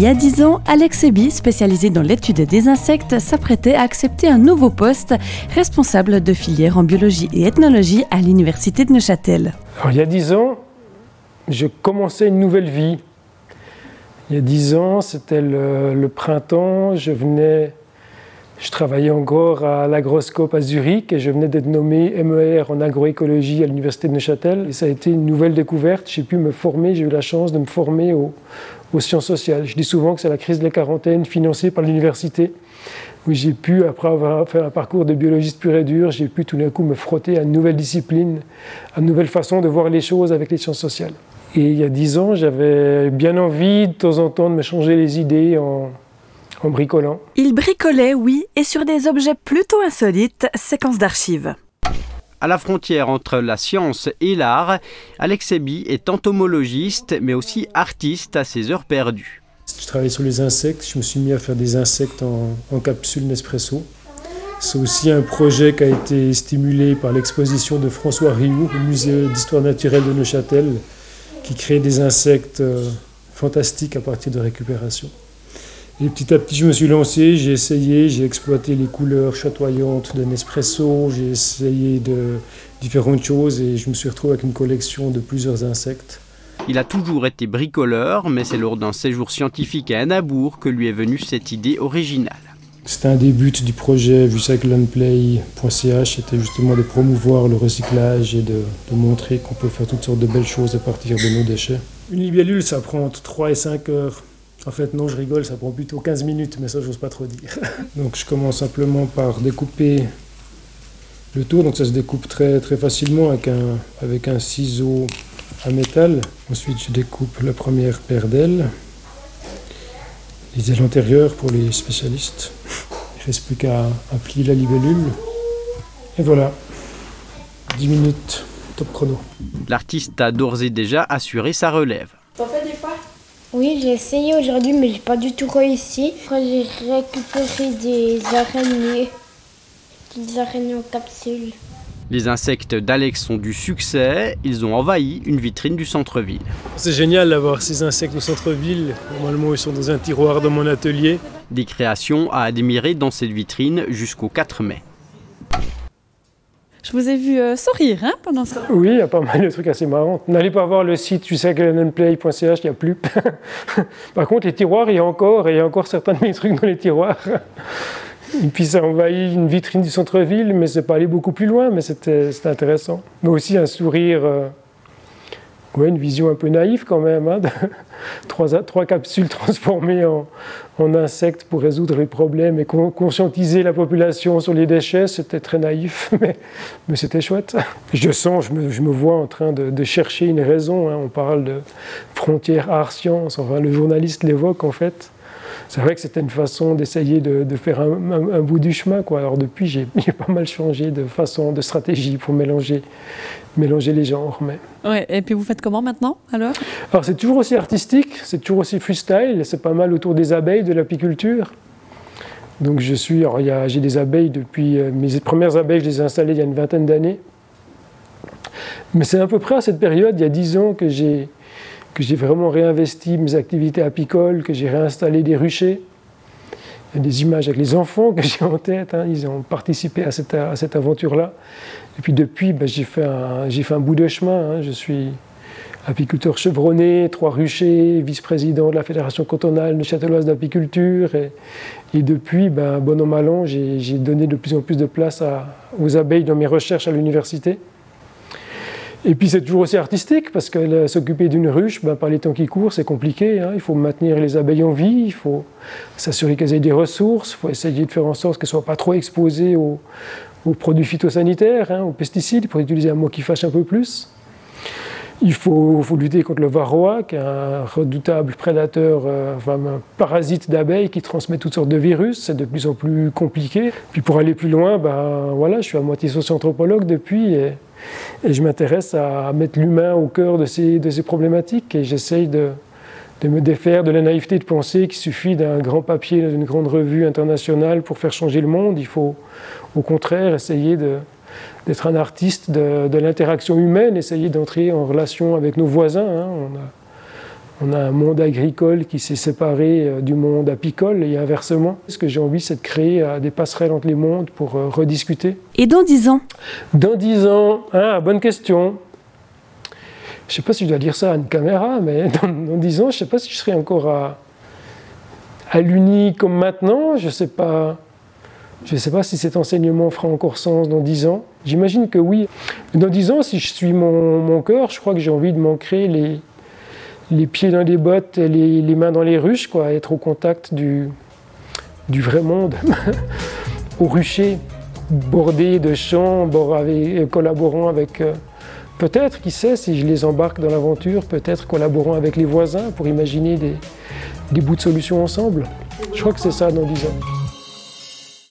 y a dix ans, Alex Eby, spécialisé dans l'étude des insectes, s'apprêtait à accepter un nouveau poste, responsable de filière en biologie et ethnologie à l'université de Neuchâtel. il y a dix ans, je commençais une nouvelle vie. Il y a dix ans, c'était le, printemps, je venais, je travaillais encore à l'agroscope à Zurich et je venais d'être nommé MER en agroécologie à l'université de Neuchâtel. Et ça a été une nouvelle découverte. J'ai pu me former, j'ai eu la chance de me former aux sciences sociales. Je dis souvent que c'est la crise de la quarantaine financée par l'université où j'ai pu, après avoir fait un parcours de biologiste pur et dur, j'ai pu tout d'un coup me frotter à une nouvelle discipline, à une nouvelle façon de voir les choses avec les sciences sociales. Et il y a dix ans, j'avais bien envie de temps en temps de me changer les idées en, en bricolant. Il bricolait, oui, et sur des objets plutôt insolites, séquence d'archives. À la frontière entre la science et l'art, Alex Eby est entomologiste, mais aussi artiste à ses heures perdues. Je travaillais sur les insectes, je me suis mis à faire des insectes en, en capsule Nespresso. C'est aussi un projet qui a été stimulé par l'exposition de François Rioux au musée d'histoire naturelle de Neuchâtel, qui crée des insectes euh, fantastiques à partir de récupération. Et petit à petit, je me suis lancé, j'ai essayé, j'ai exploité les couleurs chatoyantes de Nespresso, j'ai essayé de différentes choses et je me suis retrouvé avec une collection de plusieurs insectes. Il a toujours été bricoleur, mais c'est lors d'un séjour scientifique à Anabour que lui est venue cette idée originale. C'était un des buts du projet recyclandplay.ch, c'était justement de promouvoir le recyclage et de, montrer qu'on peut faire toutes sortes de belles choses à partir de nos déchets. Une libellule, ça prend entre 3 et 5 heures. En fait, non, je rigole, ça prend plutôt 15 minutes, mais ça, j'ose pas trop dire. Donc, je commence simplement par découper le tour. Donc, ça se découpe très, très facilement avec un, avec un ciseau à métal. Ensuite, je découpe la première paire d'ailes les ailes antérieures pour les spécialistes. Il ne reste plus qu'à plier la libellule. Et voilà, 10 minutes, top chrono. L'artiste a d'ores et déjà assuré sa relève. Oui, j'ai essayé aujourd'hui, mais j'ai pas du tout réussi. J'ai récupéré des araignées, des araignées en capsule. Les insectes d'Alex ont du succès, ils ont envahi une vitrine du centre-ville. C'est génial d'avoir ces insectes au centre-ville. Normalement, ils sont dans un tiroir dans mon atelier. Des créations à admirer dans cette vitrine jusqu'au 4 mai. Je vous ai vu euh, sourire hein, pendant ça. Oui, il y a pas mal de trucs assez marrants. N'allez pas voir le site recyclandplay.ch, il n'y a plus. Par contre, les tiroirs, il y a encore, et il y a encore certains de mes trucs dans les tiroirs. Et puis ça envahit une vitrine du centre-ville, mais c'est pas allé beaucoup plus loin, mais c'était intéressant. Mais aussi un sourire, euh, ouais, une vision un peu naïve quand même, hein, trois, capsules transformées en, insectes pour résoudre les problèmes et conscientiser la population sur les déchets, c'était très naïf, mais, c'était chouette. Je sens, je me, vois en train de, chercher une raison, hein. on parle de frontières art-science, le journaliste l'évoque en fait c'est vrai que c'était une façon d'essayer de, faire un, bout du chemin. Quoi. Alors depuis, j'ai pas mal changé de façon, de stratégie pour mélanger, mélanger les genres. Mais... Ouais, et puis vous faites comment maintenant alors? Alors c'est toujours aussi artistique, c'est toujours aussi freestyle, c'est pas mal autour des abeilles, de l'apiculture. Donc je suis, j'ai des abeilles depuis, euh, mes premières abeilles, je les ai installées il y a une vingtaine d'années. Mais c'est à peu près à cette période, il y a dix ans, que j'ai que j'ai vraiment réinvesti mes activités apicoles, que j'ai réinstallé des ruchers. Il y a des images avec les enfants que j'ai en tête, hein. ils ont participé à cette, à cette aventure-là. Et puis depuis, ben, j'ai fait, fait, un bout de chemin. Hein. Je suis apiculteur chevronné, trois ruchers, vice-président de la Fédération cantonale de Châtelloise d'apiculture. Et, et, depuis, ben, bon an, mal an, j'ai donné de plus en plus de place aux abeilles dans mes recherches à l'université. Et puis c'est toujours aussi artistique parce que s'occuper d'une ruche, ben, par les temps qui courent, c'est compliqué. Hein. Il faut maintenir les abeilles en vie, il faut s'assurer qu'elles aient des ressources, il faut essayer de faire en sorte qu'elles ne soient pas trop exposées aux, produits phytosanitaires, hein, aux pesticides, pour utiliser un mot qui fâche un peu plus. Il faut, lutter contre le varroa, qui est un redoutable prédateur, euh, enfin, un parasite d'abeilles qui transmet toutes sortes de virus. C'est de plus en plus compliqué. Puis pour aller plus loin, ben, voilà, je suis à moitié socio-anthropologue depuis. Et je m'intéresse à mettre l'humain au cœur de ces, de ces problématiques et j'essaye de, de, me défaire de la naïveté de penser qu'il suffit d'un grand papier dans une grande revue internationale pour faire changer le monde. Il faut au contraire essayer d'être un artiste de, l'interaction humaine, essayer d'entrer en relation avec nos voisins. Hein. On a un monde agricole qui s'est séparé euh, du monde apicole et inversement. Ce que j'ai envie, c'est de créer euh, des passerelles entre les mondes pour euh, rediscuter. Et dans dix ans? Dans dix ans, ah, bonne question. Je ne sais pas si je dois dire ça à une caméra, mais dans, dix ans, je ne sais pas si je serai encore à, à l'Uni comme maintenant. Je ne sais pas. Je ne sais pas si cet enseignement fera encore sens dans dix ans. J'imagine que oui. Dans dix ans, si je suis mon, mon cœur, je crois que j'ai envie de m'ancrer les, les pieds dans les bottes et les, mains dans les ruches, quoi, être au contact du, vrai monde, au rucher, bordé de champs, avec, collaborant avec, euh, peut-être, qui sait, si je les embarque dans l'aventure, peut-être collaborant avec les voisins pour imaginer des, bouts de solutions ensemble. Je crois que c'est ça dans dix ans.